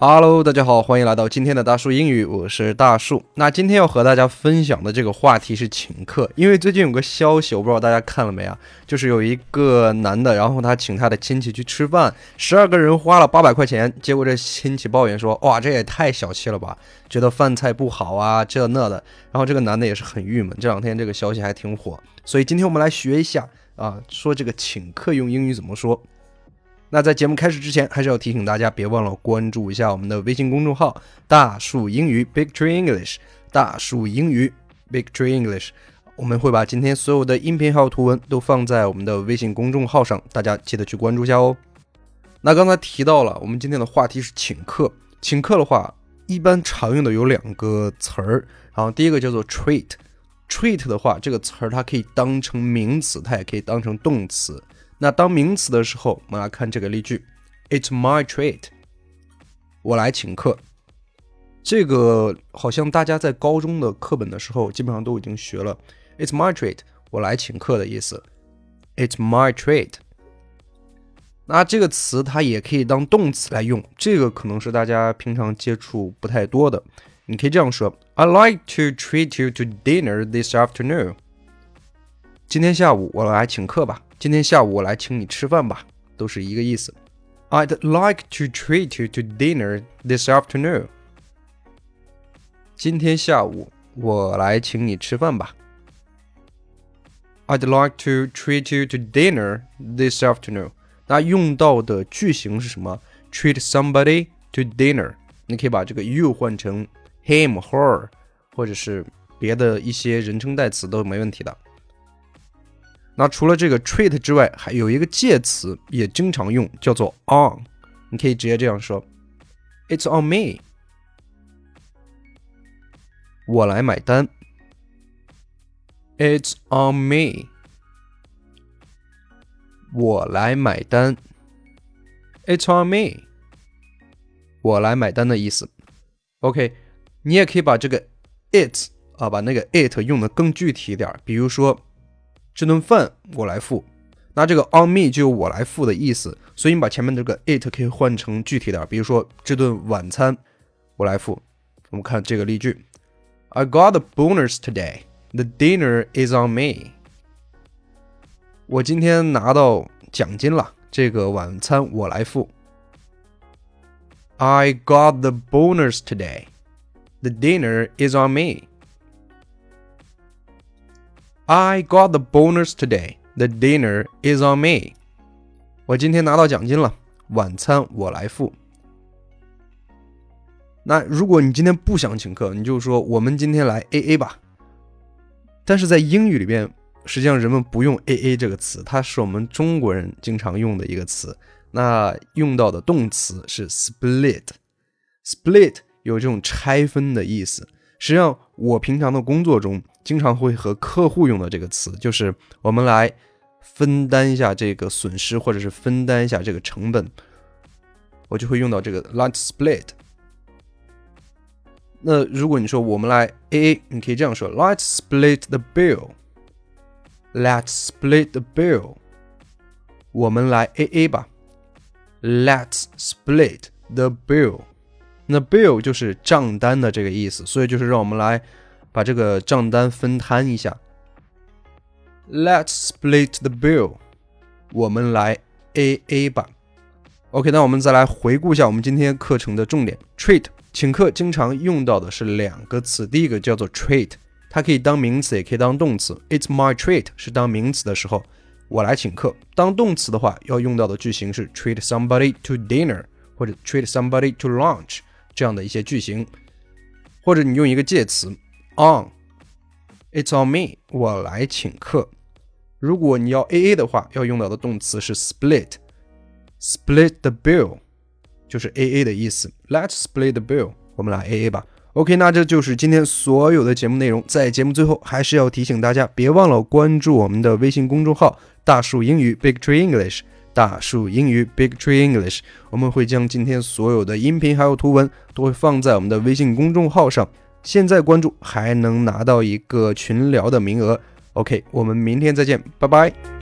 Hello，大家好，欢迎来到今天的大树英语，我是大树。那今天要和大家分享的这个话题是请客，因为最近有个消息，我不知道大家看了没啊？就是有一个男的，然后他请他的亲戚去吃饭，十二个人花了八百块钱，结果这亲戚抱怨说：“哇，这也太小气了吧，觉得饭菜不好啊，这那的。”然后这个男的也是很郁闷。这两天这个消息还挺火，所以今天我们来学一下啊，说这个请客用英语怎么说。那在节目开始之前，还是要提醒大家，别忘了关注一下我们的微信公众号“大树英语 ”（Big Tree English）。大树英语 （Big Tree English），我们会把今天所有的音频还有图文都放在我们的微信公众号上，大家记得去关注一下哦。那刚才提到了，我们今天的话题是请客。请客的话，一般常用的有两个词儿，然后第一个叫做 treat。Treat 的话，这个词儿它可以当成名词，它也可以当成动词。那当名词的时候，我们来看这个例句：It's my treat。我来请客。这个好像大家在高中的课本的时候，基本上都已经学了。It's my treat，我来请客的意思。It's my treat。那这个词它也可以当动词来用，这个可能是大家平常接触不太多的。你可以这样说：I'd like to treat you to dinner this afternoon。今天下午我来请客吧。今天下午我来请你吃饭吧，都是一个意思。I'd like to treat you to dinner this afternoon。今天下午我来请你吃饭吧。I'd like to treat you to dinner this afternoon。那用到的句型是什么？Treat somebody to dinner。你可以把这个 you 换成 him、her，或者是别的一些人称代词都没问题的。那除了这个 treat 之外，还有一个介词也经常用，叫做 on。你可以直接这样说：It's on me。我来买单。It's on me。我来买单。It's on me。我来买单的意思。OK，你也可以把这个 it 啊，把那个 it 用的更具体一点，比如说。这顿饭我来付，那这个 on me 就有我来付的意思，所以你把前面这个 it 可以换成具体点，比如说这顿晚餐我来付。我们看这个例句：I got the bonus today. The dinner is on me. 我今天拿到奖金了，这个晚餐我来付。I got the bonus today. The dinner is on me. I got the bonus today. The dinner is on me. 我今天拿到奖金了，晚餐我来付。那如果你今天不想请客，你就说我们今天来 A A 吧。但是在英语里边，实际上人们不用 A A 这个词，它是我们中国人经常用的一个词。那用到的动词是 split。split 有这种拆分的意思。实际上，我平常的工作中经常会和客户用的这个词，就是我们来分担一下这个损失，或者是分担一下这个成本，我就会用到这个 let's split。那如果你说我们来 AA，你可以这样说：Let's split the bill。Let's split the bill。我们来 AA 吧。Let's split the bill。那 bill 就是账单的这个意思，所以就是让我们来把这个账单分摊一下。Let's split the bill，我们来 A A 吧。OK，那我们再来回顾一下我们今天课程的重点。Treat 请客经常用到的是两个词，第一个叫做 treat，它可以当名词，也可以当动词。It's my treat 是当名词的时候，我来请客。当动词的话，要用到的句型是 treat somebody to dinner，或者 treat somebody to lunch。这样的一些句型，或者你用一个介词 on，it's on me，我来请客。如果你要 A A 的话，要用到的动词是 split，split the bill，就是 A A 的意思。Let's split the bill，我们来 A A 吧。OK，那这就是今天所有的节目内容。在节目最后，还是要提醒大家，别忘了关注我们的微信公众号“大树英语 ”（Big Tree English）。大树英语 Big Tree English，我们会将今天所有的音频还有图文都会放在我们的微信公众号上。现在关注还能拿到一个群聊的名额。OK，我们明天再见，拜拜。